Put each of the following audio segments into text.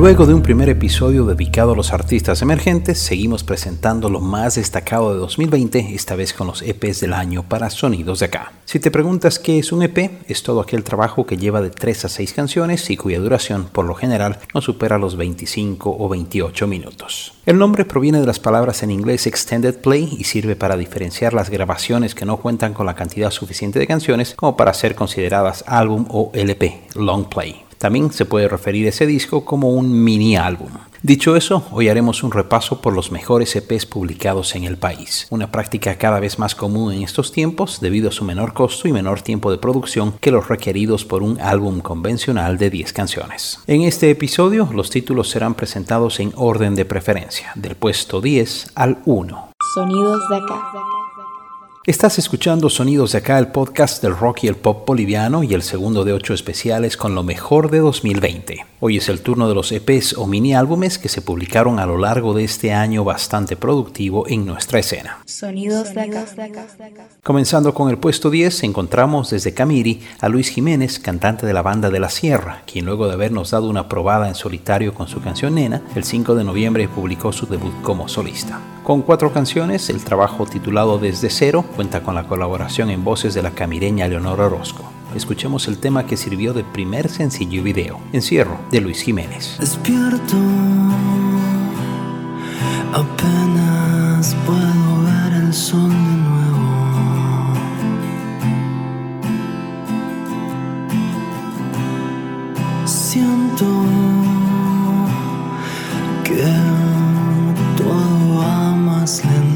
Luego de un primer episodio dedicado a los artistas emergentes, seguimos presentando lo más destacado de 2020, esta vez con los EPs del año para Sonidos de Acá. Si te preguntas qué es un EP, es todo aquel trabajo que lleva de 3 a 6 canciones y cuya duración, por lo general, no supera los 25 o 28 minutos. El nombre proviene de las palabras en inglés extended play y sirve para diferenciar las grabaciones que no cuentan con la cantidad suficiente de canciones como para ser consideradas álbum o LP, long play. También se puede referir a ese disco como un mini álbum. Dicho eso, hoy haremos un repaso por los mejores EPs publicados en el país, una práctica cada vez más común en estos tiempos debido a su menor costo y menor tiempo de producción que los requeridos por un álbum convencional de 10 canciones. En este episodio, los títulos serán presentados en orden de preferencia, del puesto 10 al 1. Sonidos de acá. Estás escuchando Sonidos de acá, el podcast del rock y el pop boliviano y el segundo de ocho especiales con lo mejor de 2020. Hoy es el turno de los EPs o mini álbumes que se publicaron a lo largo de este año bastante productivo en nuestra escena. Sonidos de acá. Comenzando con el puesto 10, encontramos desde Camiri a Luis Jiménez, cantante de la banda de la Sierra, quien luego de habernos dado una probada en solitario con su canción Nena, el 5 de noviembre publicó su debut como solista. Con cuatro canciones, el trabajo titulado Desde Cero cuenta con la colaboración en voces de la camireña Leonor Orozco. Escuchemos el tema que sirvió de primer sencillo y video, Encierro, de Luis Jiménez. Despierto, apenas puedo ver el sol de nuevo. Siento que todo va más lento.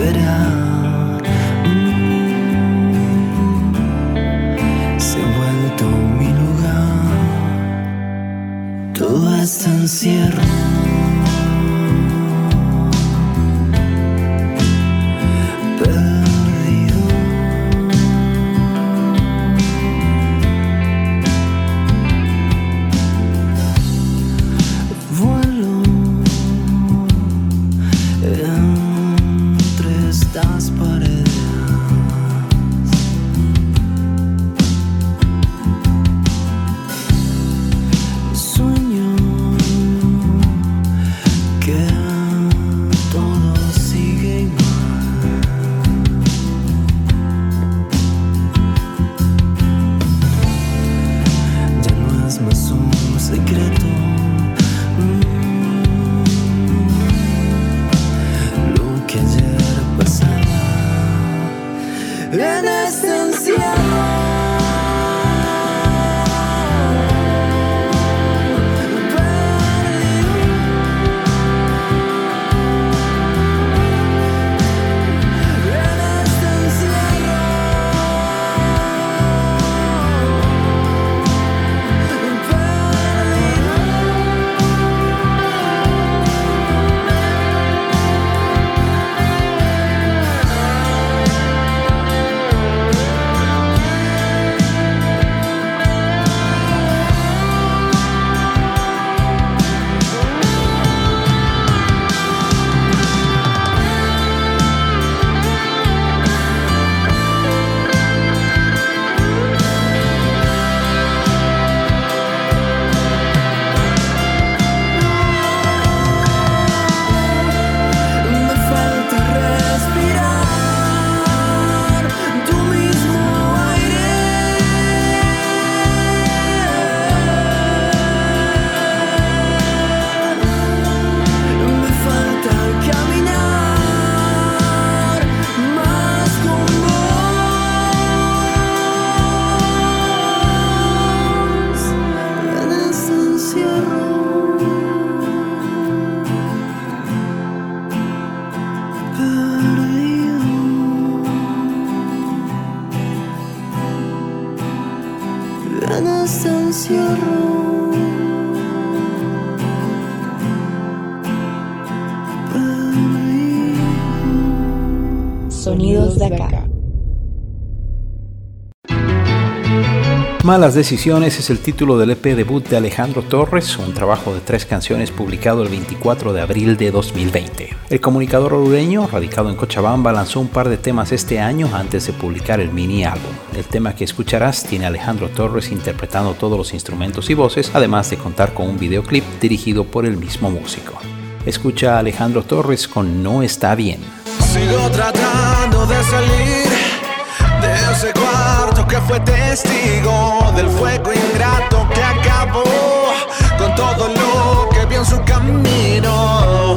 Mm. Se ha vuelto mi lugar. Todo está en cierre. Malas Decisiones es el título del EP debut de Alejandro Torres, un trabajo de tres canciones publicado el 24 de abril de 2020. El comunicador orureño, radicado en Cochabamba, lanzó un par de temas este año antes de publicar el mini álbum. El tema que escucharás tiene a Alejandro Torres interpretando todos los instrumentos y voces, además de contar con un videoclip dirigido por el mismo músico. Escucha a Alejandro Torres con No está bien. Sigo tratando de salir de ese cuarto que fue testigo del fuego ingrato que acabó con todo lo que vio en su camino.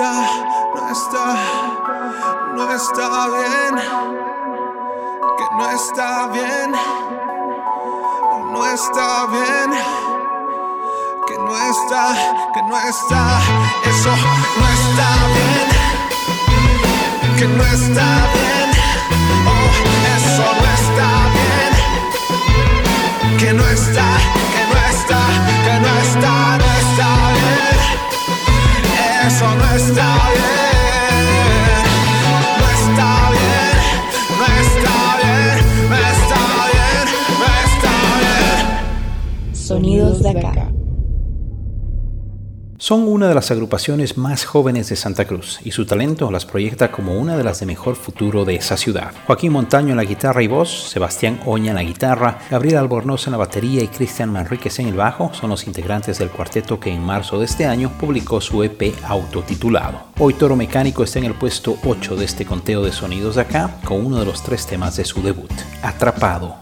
No está, no está bien, que no está bien, no está bien. Que no está, que no está, eso no está bien, que no está bien, oh, eso no está bien, que no está, Sonidos de acá. Son una de las agrupaciones más jóvenes de Santa Cruz y su talento las proyecta como una de las de mejor futuro de esa ciudad. Joaquín Montaño en la guitarra y voz, Sebastián Oña en la guitarra, Gabriel Albornoz en la batería y Cristian Manríquez en el bajo son los integrantes del cuarteto que en marzo de este año publicó su EP autotitulado. Hoy Toro Mecánico está en el puesto 8 de este conteo de sonidos de acá con uno de los tres temas de su debut, Atrapado.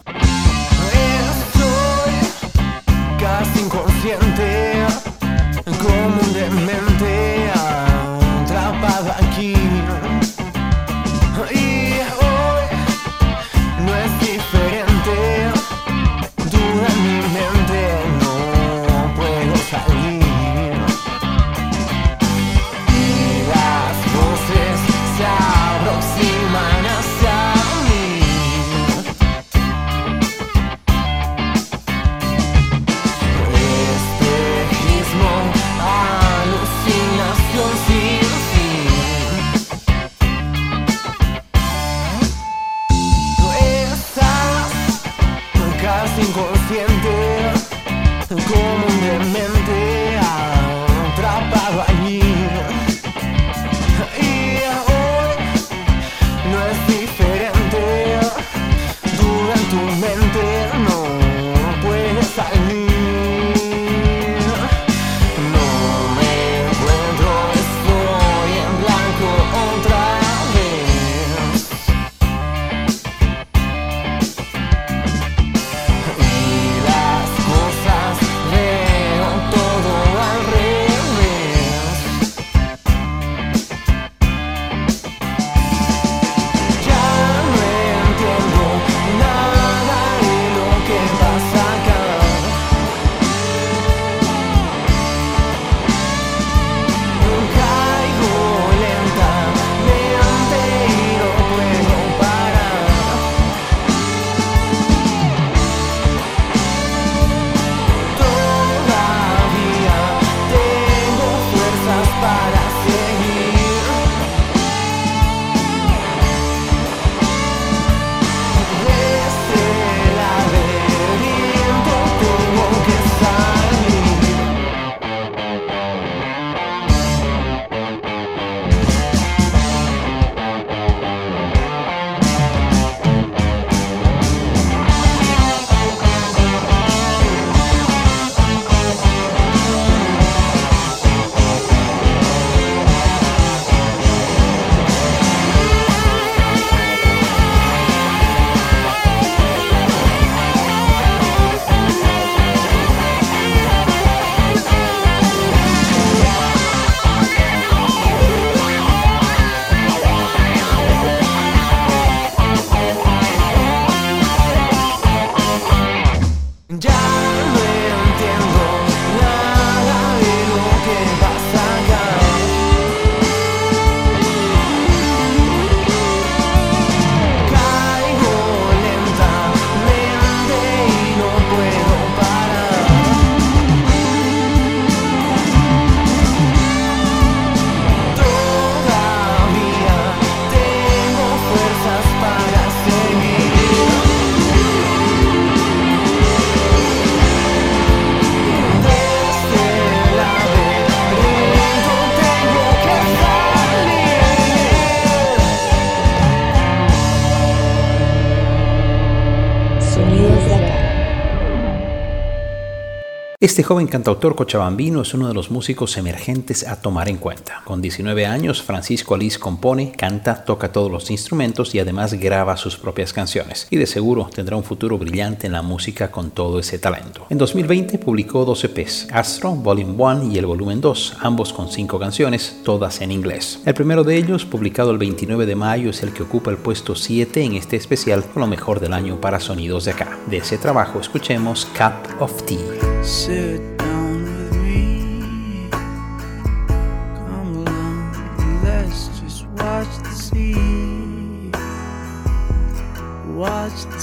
Estoy casi inconsciente, como un demente Este joven cantautor cochabambino es uno de los músicos emergentes a tomar en cuenta. Con 19 años, Francisco Alice compone, canta, toca todos los instrumentos y además graba sus propias canciones. Y de seguro tendrá un futuro brillante en la música con todo ese talento. En 2020 publicó dos EPs, Astro Volume 1 y el Volumen 2, ambos con cinco canciones, todas en inglés. El primero de ellos, publicado el 29 de mayo, es el que ocupa el puesto 7 en este especial con lo mejor del año para sonidos de acá. De ese trabajo escuchemos Cup of Tea. Sit down with me. Come along, and let's just watch the sea. Watch the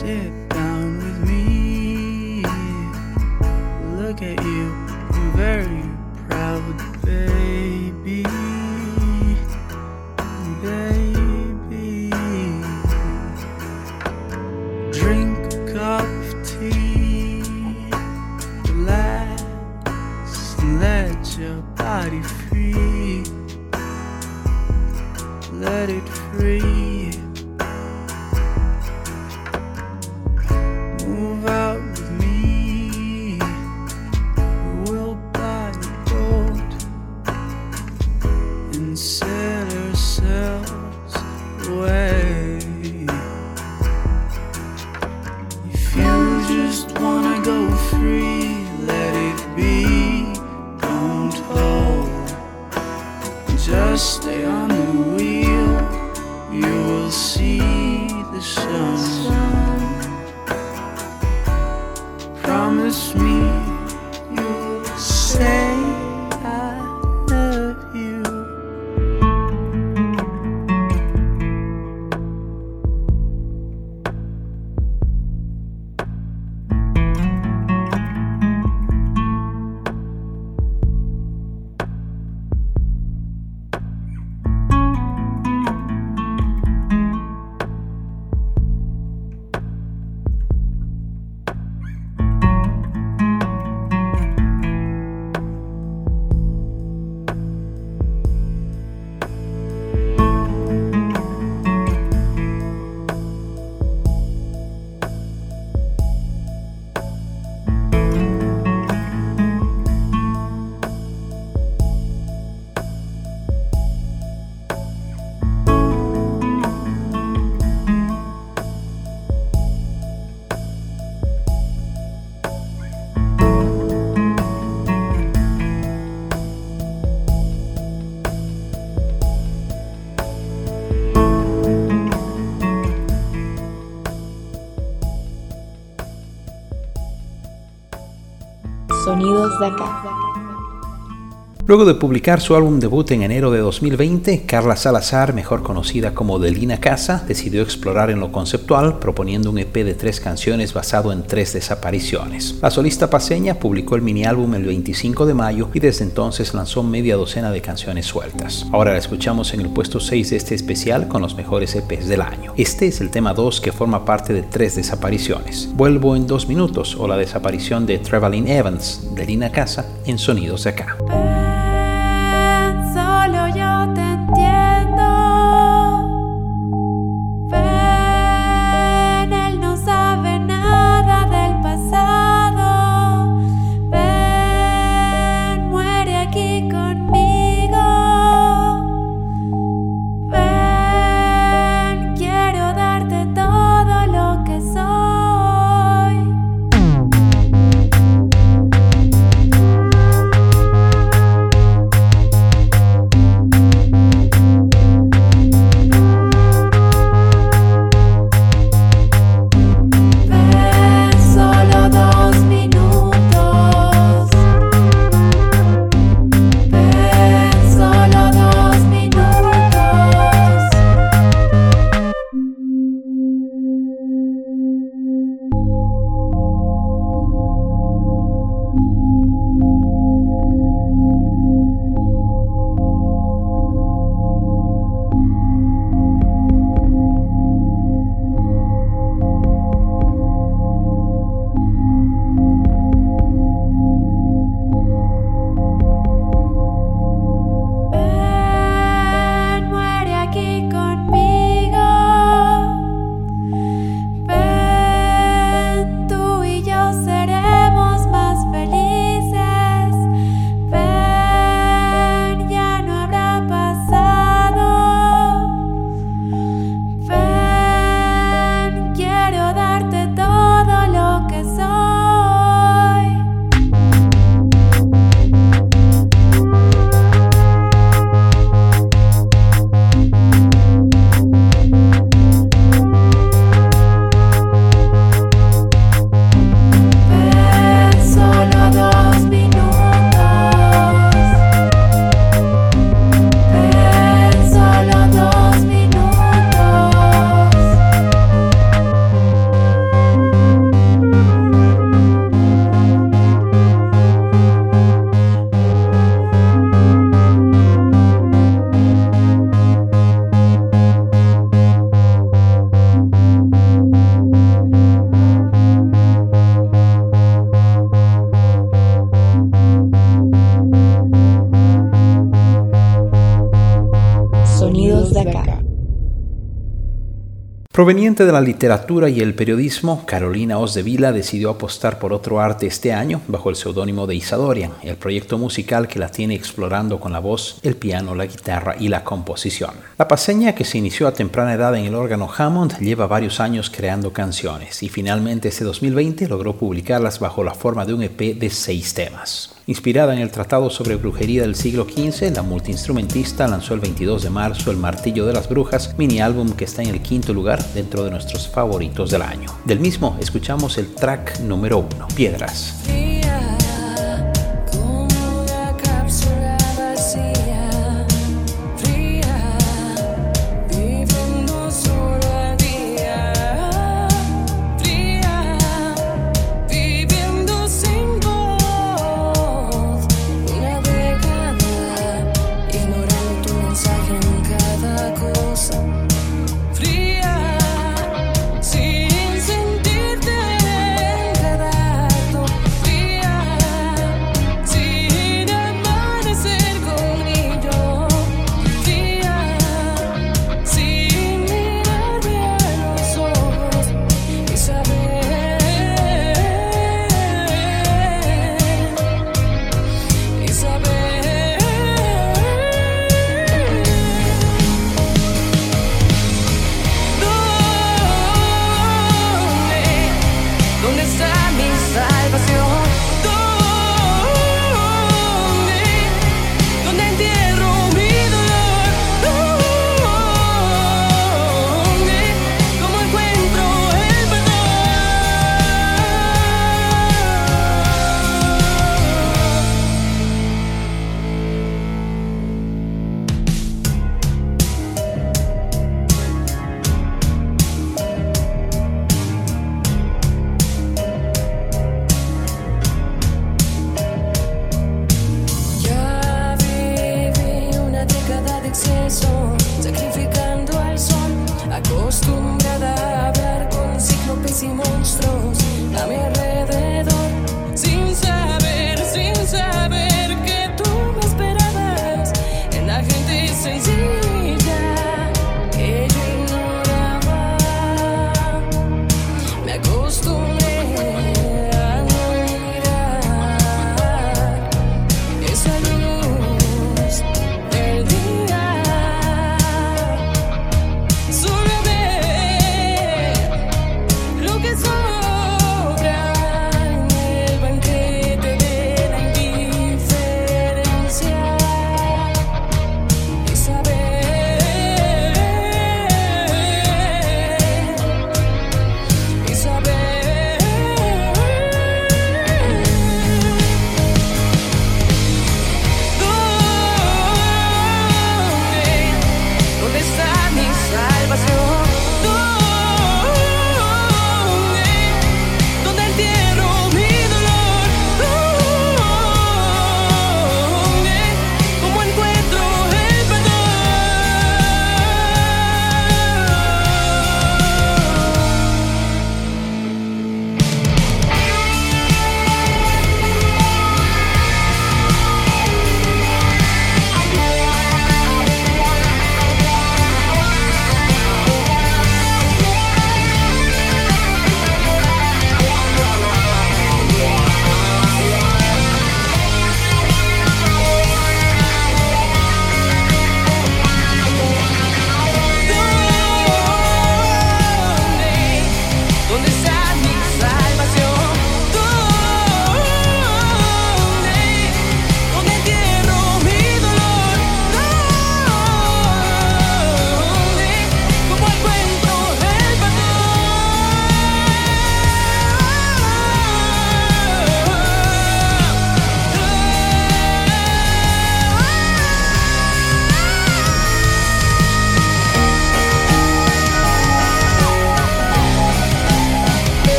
It. Sonidos de acá. Luego de publicar su álbum debut en enero de 2020, Carla Salazar, mejor conocida como Delina Casa, decidió explorar en lo conceptual, proponiendo un EP de tres canciones basado en tres desapariciones. La solista paseña publicó el mini álbum el 25 de mayo y desde entonces lanzó media docena de canciones sueltas. Ahora la escuchamos en el puesto 6 de este especial con los mejores EPs del año. Este es el tema 2 que forma parte de tres desapariciones. Vuelvo en dos minutos o la desaparición de Traveling Evans, Delina Casa, en Sonidos de acá. Proveniente de la literatura y el periodismo, Carolina Osdevila decidió apostar por otro arte este año bajo el seudónimo de Isadorian, el proyecto musical que la tiene explorando con la voz, el piano, la guitarra y la composición. La paseña, que se inició a temprana edad en el órgano Hammond, lleva varios años creando canciones y finalmente este 2020 logró publicarlas bajo la forma de un EP de seis temas. Inspirada en el Tratado sobre Brujería del siglo XV, la multiinstrumentista lanzó el 22 de marzo El Martillo de las Brujas, mini álbum que está en el quinto lugar dentro de nuestros favoritos del año. Del mismo escuchamos el track número uno, Piedras.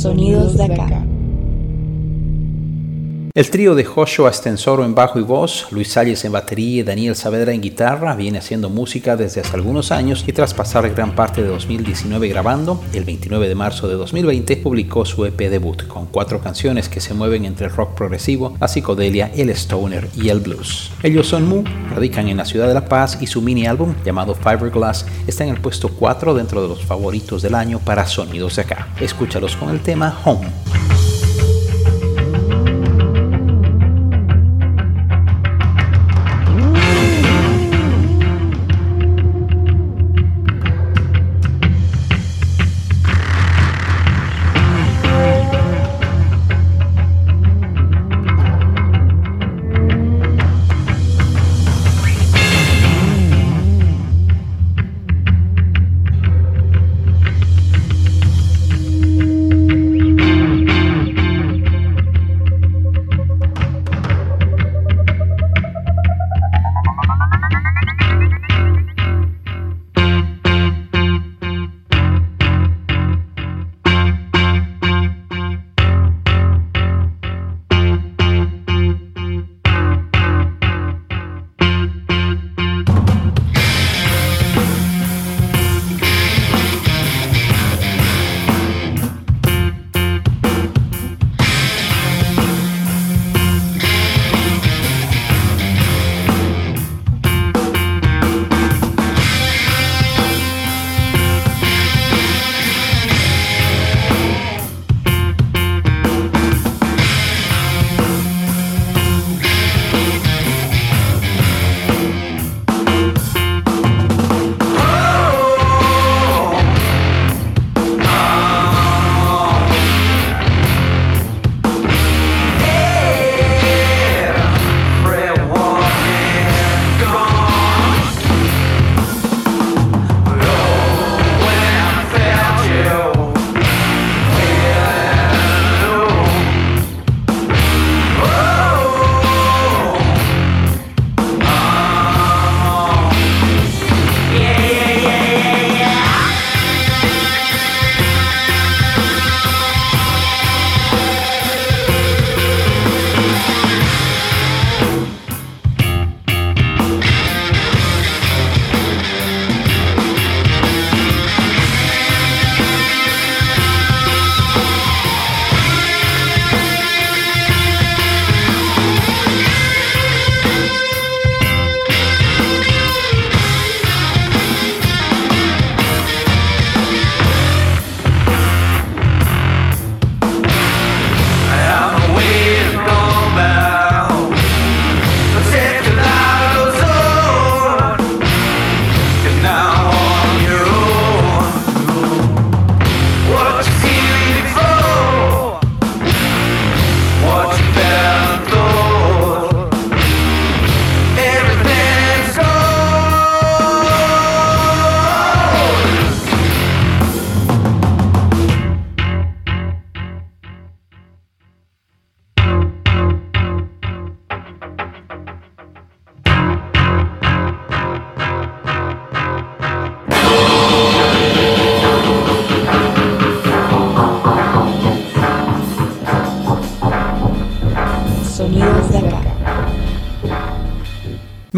Sonidos de acá. El trío de Joshua Estensoro en bajo y voz, Luis Salles en batería y Daniel Saavedra en guitarra viene haciendo música desde hace algunos años y tras pasar gran parte de 2019 grabando, el 29 de marzo de 2020 publicó su EP debut con cuatro canciones que se mueven entre el rock progresivo, la psicodelia, el stoner y el blues. Ellos son Mu, radican en la ciudad de La Paz y su mini álbum llamado Fiberglass está en el puesto 4 dentro de los favoritos del año para sonidos de acá. Escúchalos con el tema Home.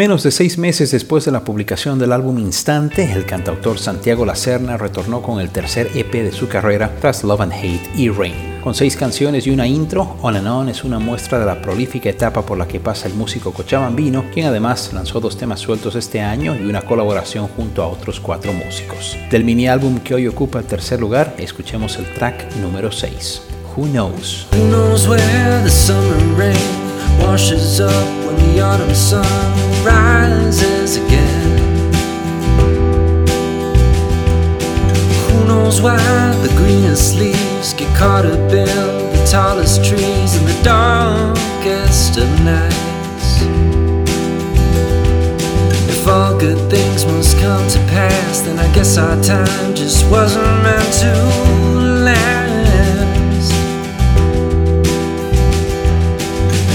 Menos de seis meses después de la publicación del álbum Instante, el cantautor Santiago Lacerna retornó con el tercer EP de su carrera tras Love and Hate y Rain. Con seis canciones y una intro, On and On es una muestra de la prolífica etapa por la que pasa el músico cochabambino, quien además lanzó dos temas sueltos este año y una colaboración junto a otros cuatro músicos. Del mini álbum que hoy ocupa el tercer lugar, escuchemos el track número 6, Who Knows. Who knows where the summer rain washes up when the autumn sun rises again. Who knows why the greenest leaves get caught up in the tallest trees in the darkest of nights? If all good things must come to pass, then I guess our time just wasn't meant to last.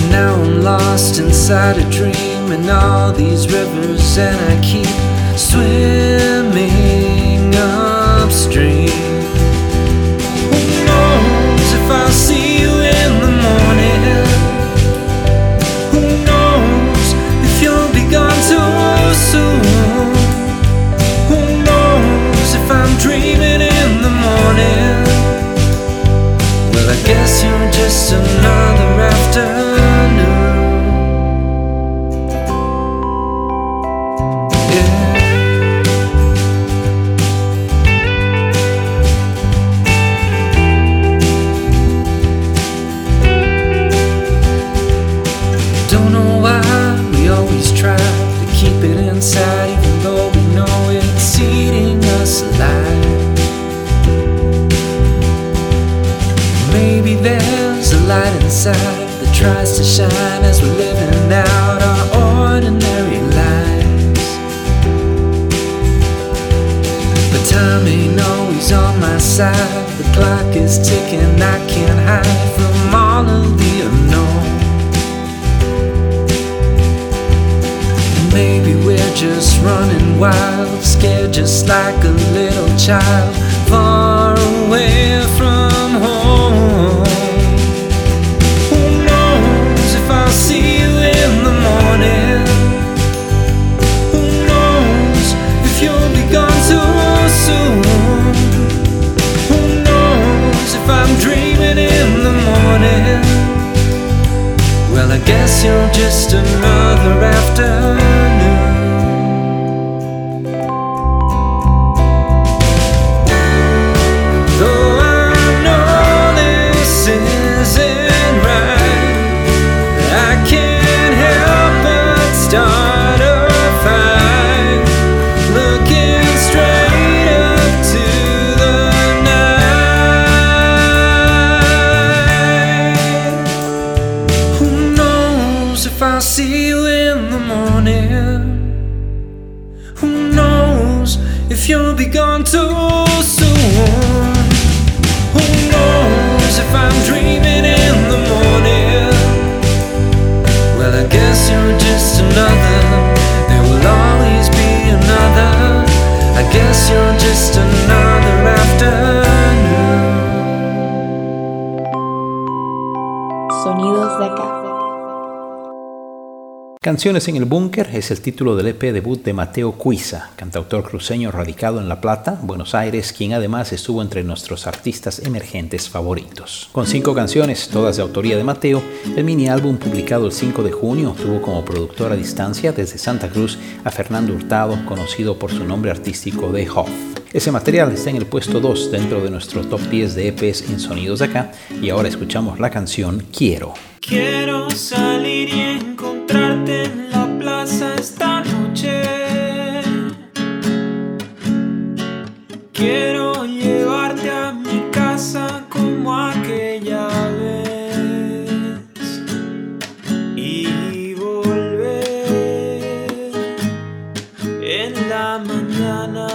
now I'm lost inside a dream in all these rivers, and I keep swimming Sonidos de acá. Canciones en el Búnker es el título del EP debut de Mateo Cuiza, cantautor cruceño radicado en La Plata, Buenos Aires, quien además estuvo entre nuestros artistas emergentes favoritos. Con cinco canciones, todas de autoría de Mateo, el mini álbum publicado el 5 de junio tuvo como productor a distancia desde Santa Cruz a Fernando Hurtado, conocido por su nombre artístico de Hoff. Ese material está en el puesto 2 dentro de nuestro top 10 de EPs en Sonidos de Acá y ahora escuchamos la canción Quiero. Quiero salir encontrarte en la plaza esta noche. Quiero llevarte a mi casa como aquella vez y volver en la mañana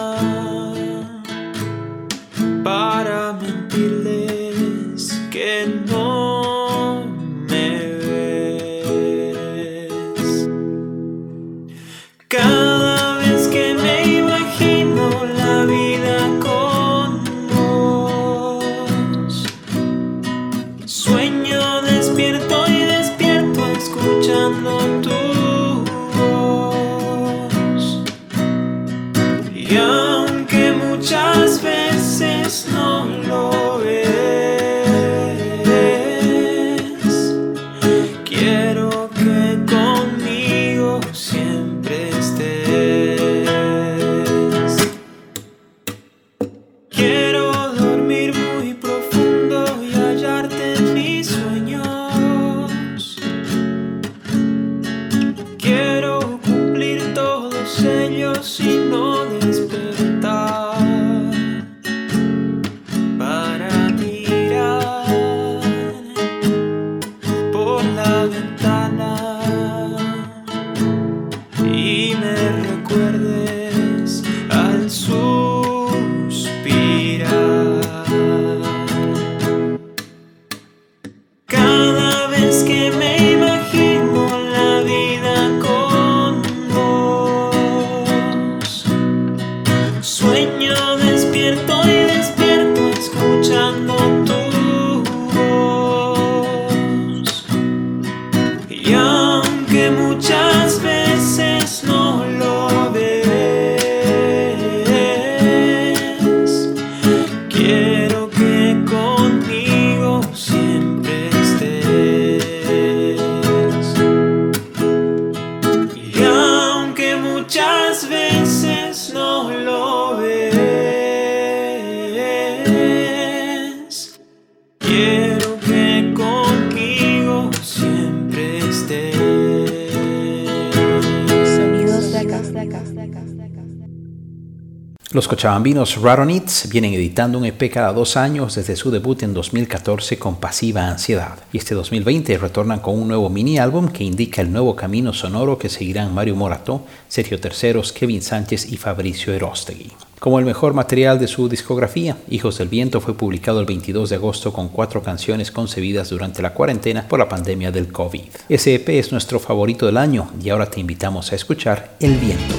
Los cochabambinos Raronits vienen editando un EP cada dos años desde su debut en 2014 con Pasiva Ansiedad y este 2020 retornan con un nuevo mini álbum que indica el nuevo camino sonoro que seguirán Mario Morato, Sergio Terceros, Kevin Sánchez y Fabricio Erostegui. Como el mejor material de su discografía, Hijos del Viento fue publicado el 22 de agosto con cuatro canciones concebidas durante la cuarentena por la pandemia del COVID. Ese EP es nuestro favorito del año y ahora te invitamos a escuchar El Viento.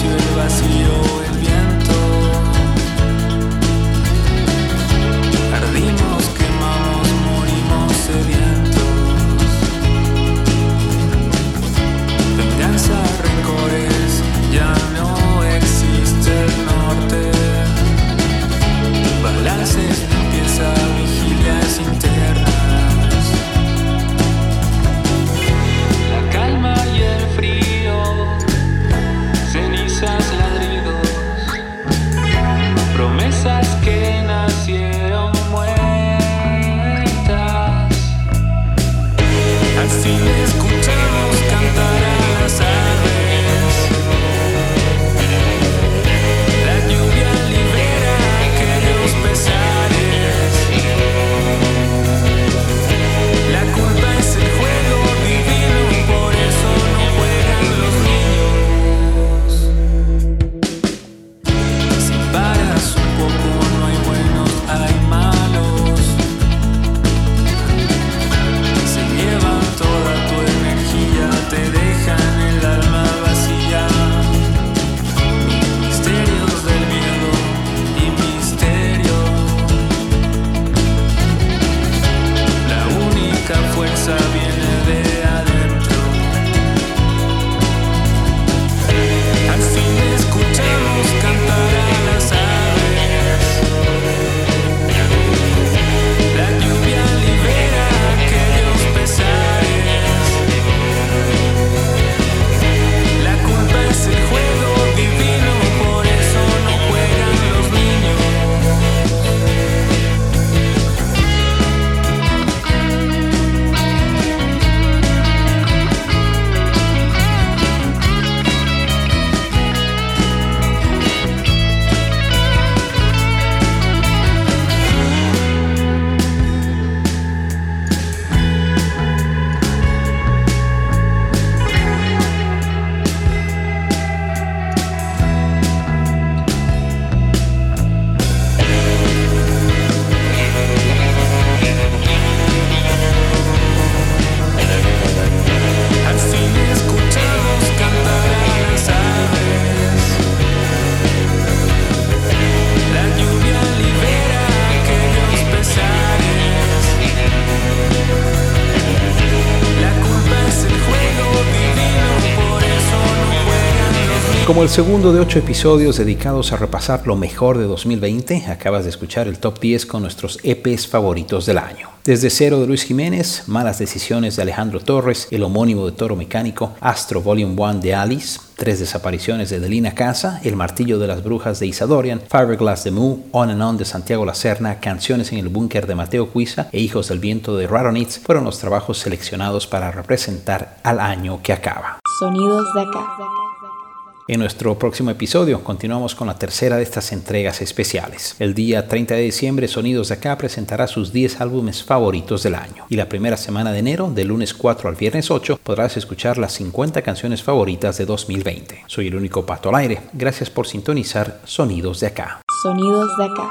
Silencio, el vacío, Como el segundo de ocho episodios dedicados a repasar lo mejor de 2020, acabas de escuchar el top 10 con nuestros EPs favoritos del año. Desde Cero de Luis Jiménez, Malas Decisiones de Alejandro Torres, el homónimo de Toro Mecánico, Astro Volume 1 de Alice, Tres Desapariciones de Delina Casa, El Martillo de las Brujas de Isadorian, Fiberglass de Moo, On and On de Santiago Lacerna, Canciones en el Búnker de Mateo Cuiza e Hijos del Viento de Raronitz fueron los trabajos seleccionados para representar al año que acaba. Sonidos de acá. En nuestro próximo episodio continuamos con la tercera de estas entregas especiales. El día 30 de diciembre Sonidos de Acá presentará sus 10 álbumes favoritos del año. Y la primera semana de enero, del lunes 4 al viernes 8, podrás escuchar las 50 canciones favoritas de 2020. Soy el único pato al aire. Gracias por sintonizar Sonidos de Acá. Sonidos de acá.